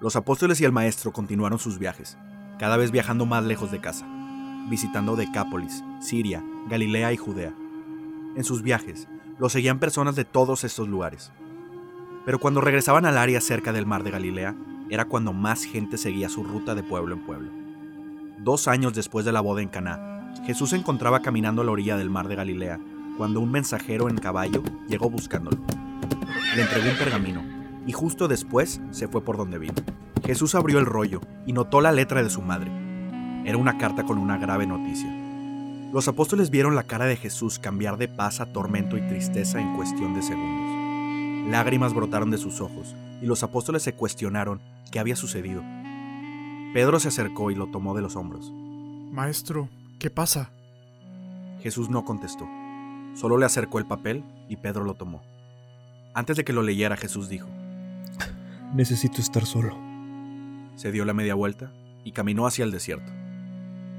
Los apóstoles y el maestro continuaron sus viajes, cada vez viajando más lejos de casa, visitando Decápolis, Siria, Galilea y Judea. En sus viajes, los seguían personas de todos estos lugares. Pero cuando regresaban al área cerca del mar de Galilea, era cuando más gente seguía su ruta de pueblo en pueblo. Dos años después de la boda en Caná, Jesús se encontraba caminando a la orilla del mar de Galilea cuando un mensajero en caballo llegó buscándolo. Le entregó un pergamino y justo después se fue por donde vino. Jesús abrió el rollo y notó la letra de su madre. Era una carta con una grave noticia. Los apóstoles vieron la cara de Jesús cambiar de paz a tormento y tristeza en cuestión de segundos. Lágrimas brotaron de sus ojos y los apóstoles se cuestionaron qué había sucedido. Pedro se acercó y lo tomó de los hombros. Maestro, ¿qué pasa? Jesús no contestó. Solo le acercó el papel y Pedro lo tomó. Antes de que lo leyera, Jesús dijo, Necesito estar solo. Se dio la media vuelta y caminó hacia el desierto.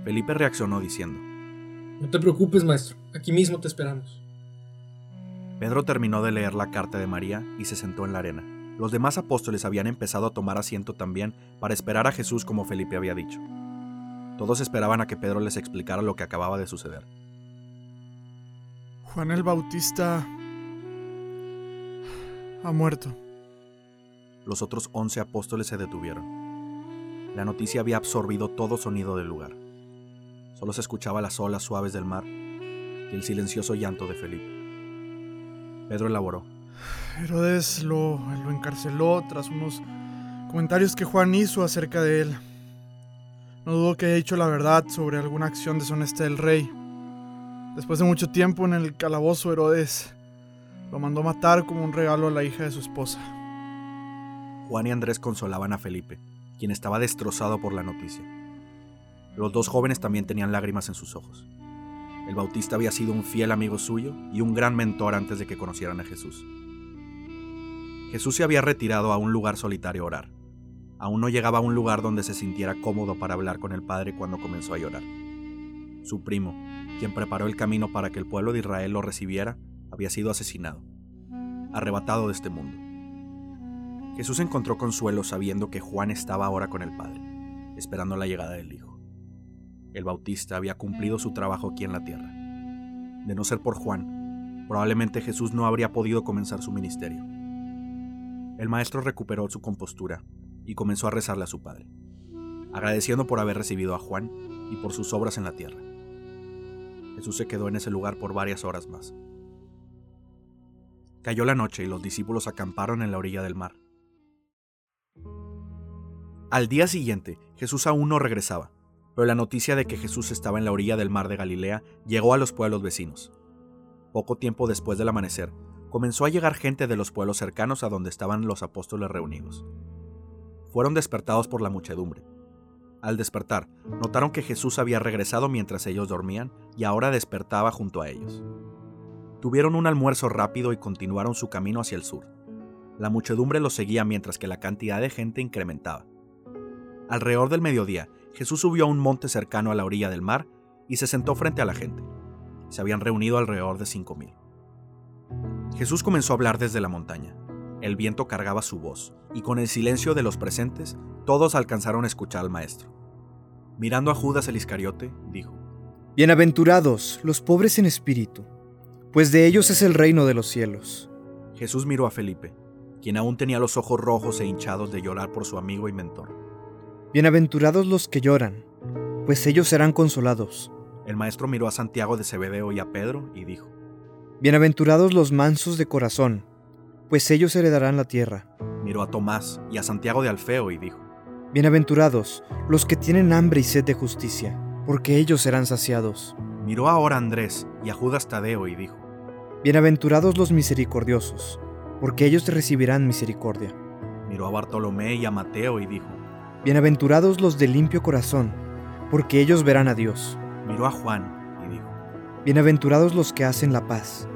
Felipe reaccionó diciendo, No te preocupes, maestro, aquí mismo te esperamos. Pedro terminó de leer la carta de María y se sentó en la arena. Los demás apóstoles habían empezado a tomar asiento también para esperar a Jesús como Felipe había dicho. Todos esperaban a que Pedro les explicara lo que acababa de suceder. Juan el Bautista ha muerto. Los otros once apóstoles se detuvieron. La noticia había absorbido todo sonido del lugar. Solo se escuchaba las olas suaves del mar y el silencioso llanto de Felipe. Pedro elaboró. Herodes lo, encarceló tras unos comentarios que Juan hizo acerca de él. No dudo que haya dicho la verdad sobre alguna acción deshonesta del rey. Después de mucho tiempo en el calabozo, Herodes lo mandó matar como un regalo a la hija de su esposa. Juan y Andrés consolaban a Felipe, quien estaba destrozado por la noticia. Los dos jóvenes también tenían lágrimas en sus ojos. El Bautista había sido un fiel amigo suyo y un gran mentor antes de que conocieran a Jesús. Jesús se había retirado a un lugar solitario a orar. Aún no llegaba a un lugar donde se sintiera cómodo para hablar con el Padre cuando comenzó a llorar. Su primo, quien preparó el camino para que el pueblo de Israel lo recibiera, había sido asesinado, arrebatado de este mundo. Jesús encontró consuelo sabiendo que Juan estaba ahora con el Padre, esperando la llegada del Hijo. El Bautista había cumplido su trabajo aquí en la tierra. De no ser por Juan, probablemente Jesús no habría podido comenzar su ministerio. El maestro recuperó su compostura y comenzó a rezarle a su Padre, agradeciendo por haber recibido a Juan y por sus obras en la tierra. Jesús se quedó en ese lugar por varias horas más. Cayó la noche y los discípulos acamparon en la orilla del mar. Al día siguiente, Jesús aún no regresaba, pero la noticia de que Jesús estaba en la orilla del mar de Galilea llegó a los pueblos vecinos. Poco tiempo después del amanecer, comenzó a llegar gente de los pueblos cercanos a donde estaban los apóstoles reunidos. Fueron despertados por la muchedumbre. Al despertar, notaron que Jesús había regresado mientras ellos dormían y ahora despertaba junto a ellos. Tuvieron un almuerzo rápido y continuaron su camino hacia el sur. La muchedumbre los seguía mientras que la cantidad de gente incrementaba. Alrededor del mediodía, Jesús subió a un monte cercano a la orilla del mar y se sentó frente a la gente. Se habían reunido alrededor de cinco mil. Jesús comenzó a hablar desde la montaña. El viento cargaba su voz, y con el silencio de los presentes, todos alcanzaron a escuchar al Maestro. Mirando a Judas el Iscariote, dijo, Bienaventurados los pobres en espíritu, pues de ellos es el reino de los cielos. Jesús miró a Felipe, quien aún tenía los ojos rojos e hinchados de llorar por su amigo y mentor. Bienaventurados los que lloran, pues ellos serán consolados. El maestro miró a Santiago de Zebedeo y a Pedro y dijo, Bienaventurados los mansos de corazón, pues ellos heredarán la tierra. Miró a Tomás y a Santiago de Alfeo y dijo, Bienaventurados los que tienen hambre y sed de justicia, porque ellos serán saciados. Miró ahora a Andrés y a Judas Tadeo y dijo, Bienaventurados los misericordiosos, porque ellos recibirán misericordia. Miró a Bartolomé y a Mateo y dijo, Bienaventurados los de limpio corazón, porque ellos verán a Dios. Miró a Juan y dijo, Bienaventurados los que hacen la paz,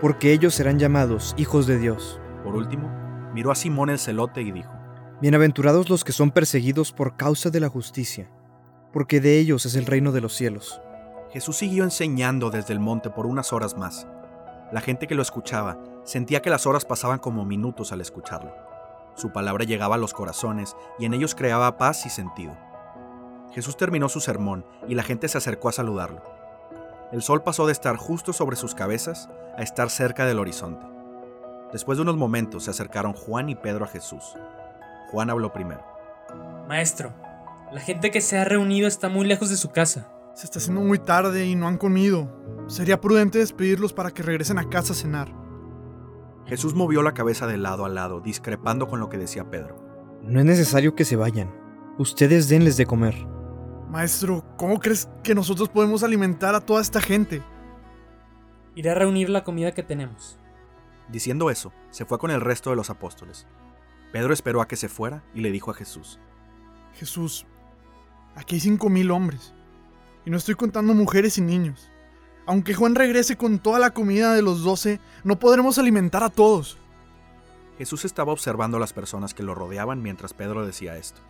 porque ellos serán llamados hijos de Dios. Por último, miró a Simón el celote y dijo, Bienaventurados los que son perseguidos por causa de la justicia, porque de ellos es el reino de los cielos. Jesús siguió enseñando desde el monte por unas horas más. La gente que lo escuchaba sentía que las horas pasaban como minutos al escucharlo. Su palabra llegaba a los corazones y en ellos creaba paz y sentido. Jesús terminó su sermón y la gente se acercó a saludarlo. El sol pasó de estar justo sobre sus cabezas a estar cerca del horizonte. Después de unos momentos se acercaron Juan y Pedro a Jesús. Juan habló primero. Maestro, la gente que se ha reunido está muy lejos de su casa. Se está haciendo muy tarde y no han comido. Sería prudente despedirlos para que regresen a casa a cenar. Jesús movió la cabeza de lado a lado, discrepando con lo que decía Pedro. No es necesario que se vayan. Ustedes denles de comer. Maestro, ¿cómo crees que nosotros podemos alimentar a toda esta gente? Iré a reunir la comida que tenemos. Diciendo eso, se fue con el resto de los apóstoles. Pedro esperó a que se fuera y le dijo a Jesús, Jesús, aquí hay cinco mil hombres. Y no estoy contando mujeres y niños. Aunque Juan regrese con toda la comida de los doce, no podremos alimentar a todos. Jesús estaba observando a las personas que lo rodeaban mientras Pedro decía esto.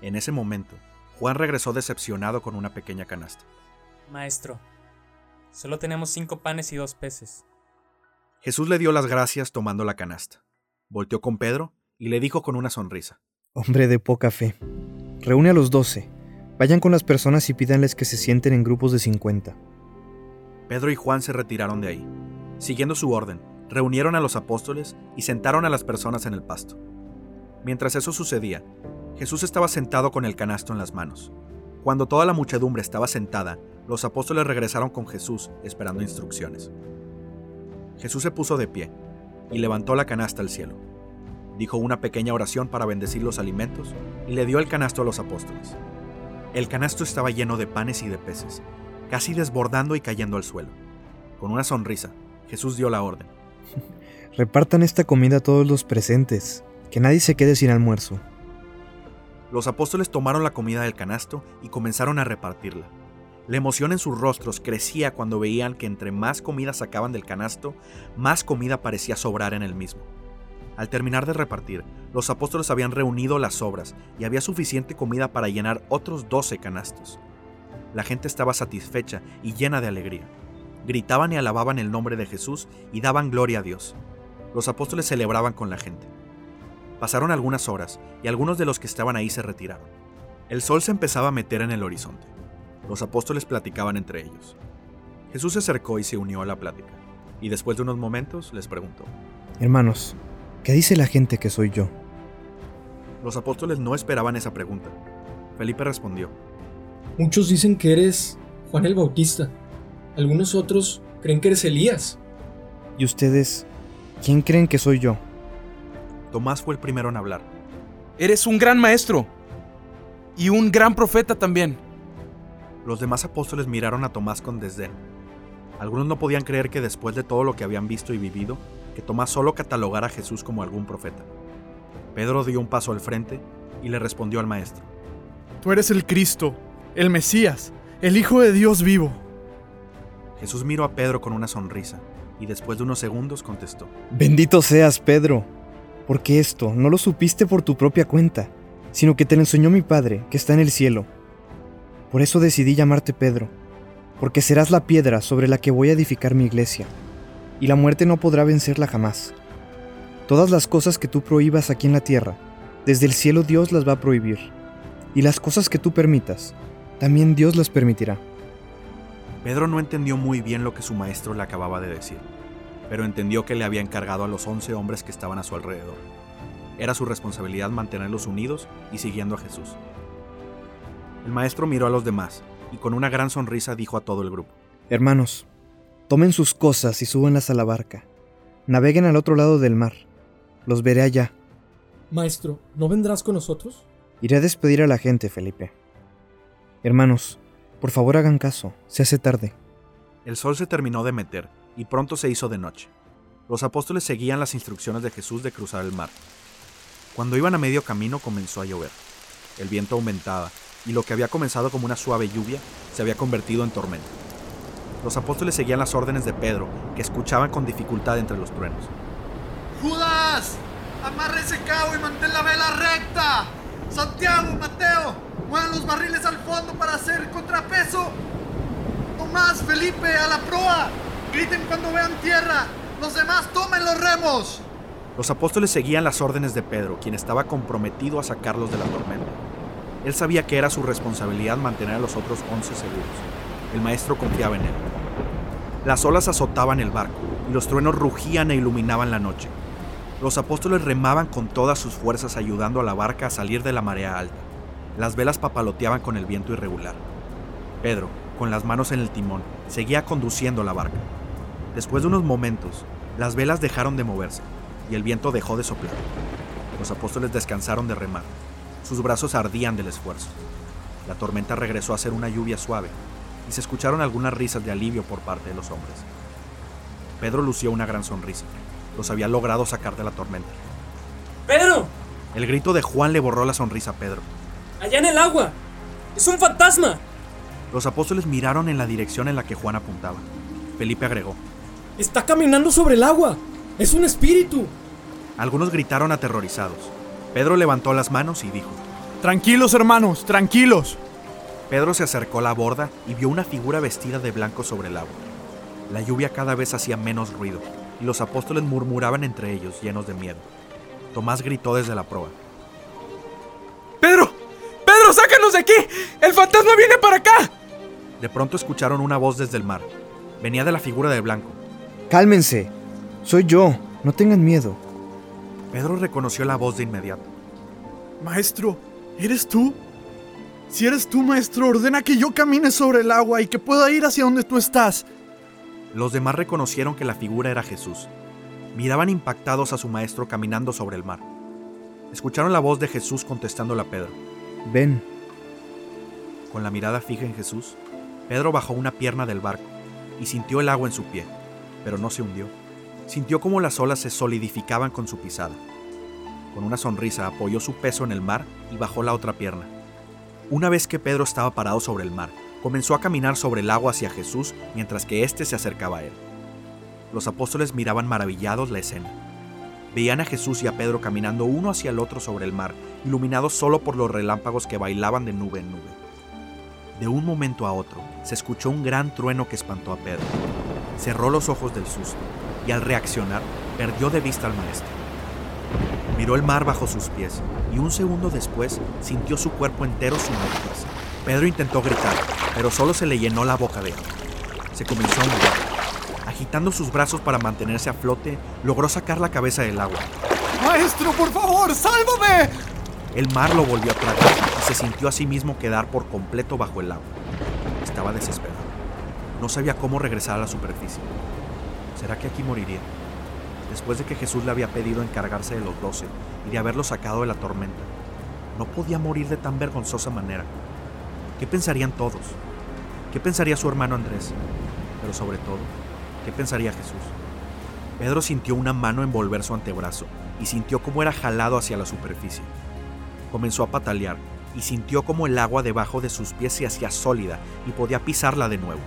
En ese momento, Juan regresó decepcionado con una pequeña canasta. Maestro, solo tenemos cinco panes y dos peces. Jesús le dio las gracias tomando la canasta. Volteó con Pedro y le dijo con una sonrisa. Hombre de poca fe. Reúne a los doce. Vayan con las personas y pídanles que se sienten en grupos de 50. Pedro y Juan se retiraron de ahí. Siguiendo su orden, reunieron a los apóstoles y sentaron a las personas en el pasto. Mientras eso sucedía, Jesús estaba sentado con el canasto en las manos. Cuando toda la muchedumbre estaba sentada, los apóstoles regresaron con Jesús esperando instrucciones. Jesús se puso de pie y levantó la canasta al cielo. Dijo una pequeña oración para bendecir los alimentos y le dio el canasto a los apóstoles. El canasto estaba lleno de panes y de peces, casi desbordando y cayendo al suelo. Con una sonrisa, Jesús dio la orden. Repartan esta comida a todos los presentes, que nadie se quede sin almuerzo. Los apóstoles tomaron la comida del canasto y comenzaron a repartirla. La emoción en sus rostros crecía cuando veían que entre más comida sacaban del canasto, más comida parecía sobrar en el mismo. Al terminar de repartir, los apóstoles habían reunido las sobras y había suficiente comida para llenar otros doce canastos. La gente estaba satisfecha y llena de alegría. Gritaban y alababan el nombre de Jesús y daban gloria a Dios. Los apóstoles celebraban con la gente. Pasaron algunas horas y algunos de los que estaban ahí se retiraron. El sol se empezaba a meter en el horizonte. Los apóstoles platicaban entre ellos. Jesús se acercó y se unió a la plática, y después de unos momentos les preguntó, Hermanos, ¿qué dice la gente que soy yo? Los apóstoles no esperaban esa pregunta. Felipe respondió, Muchos dicen que eres Juan el Bautista. Algunos otros creen que eres Elías. ¿Y ustedes, quién creen que soy yo? Tomás fue el primero en hablar. Eres un gran maestro. Y un gran profeta también. Los demás apóstoles miraron a Tomás con desdén. Algunos no podían creer que después de todo lo que habían visto y vivido, que Tomás solo catalogara a Jesús como algún profeta. Pedro dio un paso al frente y le respondió al maestro. Tú eres el Cristo, el Mesías, el Hijo de Dios vivo. Jesús miró a Pedro con una sonrisa y después de unos segundos contestó. Bendito seas, Pedro, porque esto no lo supiste por tu propia cuenta, sino que te lo enseñó mi Padre, que está en el cielo. Por eso decidí llamarte Pedro, porque serás la piedra sobre la que voy a edificar mi iglesia, y la muerte no podrá vencerla jamás. Todas las cosas que tú prohíbas aquí en la tierra, desde el cielo Dios las va a prohibir, y las cosas que tú permitas, también Dios las permitirá. Pedro no entendió muy bien lo que su maestro le acababa de decir, pero entendió que le había encargado a los once hombres que estaban a su alrededor. Era su responsabilidad mantenerlos unidos y siguiendo a Jesús. El maestro miró a los demás y con una gran sonrisa dijo a todo el grupo. Hermanos, tomen sus cosas y súbanlas a la barca. Naveguen al otro lado del mar. Los veré allá. Maestro, ¿no vendrás con nosotros? Iré a despedir a la gente, Felipe. Hermanos, por favor hagan caso, se hace tarde. El sol se terminó de meter y pronto se hizo de noche. Los apóstoles seguían las instrucciones de Jesús de cruzar el mar. Cuando iban a medio camino comenzó a llover. El viento aumentaba y lo que había comenzado como una suave lluvia se había convertido en tormenta. Los apóstoles seguían las órdenes de Pedro, que escuchaban con dificultad entre los truenos. Judas, amarre ese cabo y mantén la vela recta. Santiago, Mateo, muevan los barriles al fondo para hacer contrapeso. Tomás, Felipe, a la proa. Griten cuando vean tierra. Los demás tomen los remos. Los apóstoles seguían las órdenes de Pedro, quien estaba comprometido a sacarlos de la tormenta. Él sabía que era su responsabilidad mantener a los otros once seguros. El maestro confiaba en él. Las olas azotaban el barco y los truenos rugían e iluminaban la noche. Los apóstoles remaban con todas sus fuerzas ayudando a la barca a salir de la marea alta. Las velas papaloteaban con el viento irregular. Pedro, con las manos en el timón, seguía conduciendo la barca. Después de unos momentos, las velas dejaron de moverse y el viento dejó de soplar. Los apóstoles descansaron de remar. Sus brazos ardían del esfuerzo. La tormenta regresó a ser una lluvia suave y se escucharon algunas risas de alivio por parte de los hombres. Pedro lució una gran sonrisa. Los había logrado sacar de la tormenta. ¡Pedro! El grito de Juan le borró la sonrisa a Pedro. ¡Allá en el agua! ¡Es un fantasma! Los apóstoles miraron en la dirección en la que Juan apuntaba. Felipe agregó. Está caminando sobre el agua. Es un espíritu. Algunos gritaron aterrorizados. Pedro levantó las manos y dijo. Tranquilos hermanos, tranquilos. Pedro se acercó a la borda y vio una figura vestida de blanco sobre el agua. La lluvia cada vez hacía menos ruido y los apóstoles murmuraban entre ellos, llenos de miedo. Tomás gritó desde la proa. ¡Pedro, sácanos de aquí! ¡El fantasma viene para acá! De pronto escucharon una voz desde el mar. Venía de la figura de blanco. Cálmense. Soy yo. No tengan miedo. Pedro reconoció la voz de inmediato. Maestro, ¿eres tú? Si eres tú, maestro, ordena que yo camine sobre el agua y que pueda ir hacia donde tú estás. Los demás reconocieron que la figura era Jesús. Miraban impactados a su maestro caminando sobre el mar. Escucharon la voz de Jesús contestándole a Pedro. Ven. Con la mirada fija en Jesús, Pedro bajó una pierna del barco y sintió el agua en su pie, pero no se hundió. Sintió como las olas se solidificaban con su pisada. Con una sonrisa apoyó su peso en el mar y bajó la otra pierna. Una vez que Pedro estaba parado sobre el mar, comenzó a caminar sobre el agua hacia Jesús mientras que éste se acercaba a él. Los apóstoles miraban maravillados la escena. Veían a Jesús y a Pedro caminando uno hacia el otro sobre el mar, iluminados solo por los relámpagos que bailaban de nube en nube. De un momento a otro, se escuchó un gran trueno que espantó a Pedro. Cerró los ojos del susto y al reaccionar, perdió de vista al maestro. Miró el mar bajo sus pies y un segundo después sintió su cuerpo entero sumergirse. Pedro intentó gritar, pero solo se le llenó la boca de agua. Se comenzó a hundir. Agitando sus brazos para mantenerse a flote, logró sacar la cabeza del agua. Maestro, por favor, sálvame. El mar lo volvió a tragar se sintió a sí mismo quedar por completo bajo el agua. Estaba desesperado. No sabía cómo regresar a la superficie. ¿Será que aquí moriría? Después de que Jesús le había pedido encargarse de los doce y de haberlo sacado de la tormenta, no podía morir de tan vergonzosa manera. ¿Qué pensarían todos? ¿Qué pensaría su hermano Andrés? Pero sobre todo, ¿qué pensaría Jesús? Pedro sintió una mano envolver su antebrazo y sintió cómo era jalado hacia la superficie. Comenzó a patalear y sintió como el agua debajo de sus pies se hacía sólida y podía pisarla de nuevo.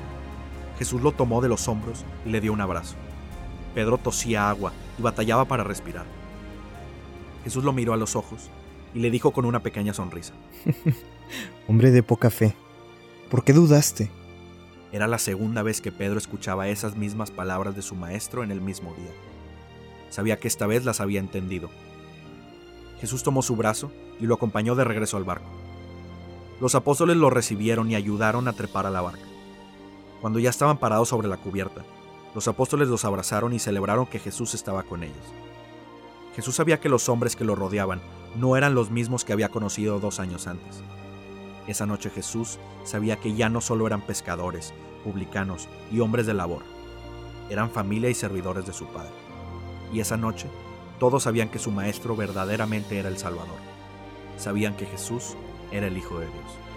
Jesús lo tomó de los hombros y le dio un abrazo. Pedro tosía agua y batallaba para respirar. Jesús lo miró a los ojos y le dijo con una pequeña sonrisa. Hombre de poca fe, ¿por qué dudaste? Era la segunda vez que Pedro escuchaba esas mismas palabras de su maestro en el mismo día. Sabía que esta vez las había entendido. Jesús tomó su brazo y lo acompañó de regreso al barco. Los apóstoles lo recibieron y ayudaron a trepar a la barca. Cuando ya estaban parados sobre la cubierta, los apóstoles los abrazaron y celebraron que Jesús estaba con ellos. Jesús sabía que los hombres que lo rodeaban no eran los mismos que había conocido dos años antes. Esa noche Jesús sabía que ya no solo eran pescadores, publicanos y hombres de labor, eran familia y servidores de su Padre. Y esa noche todos sabían que su Maestro verdaderamente era el Salvador. Sabían que Jesús era el Hijo de Dios.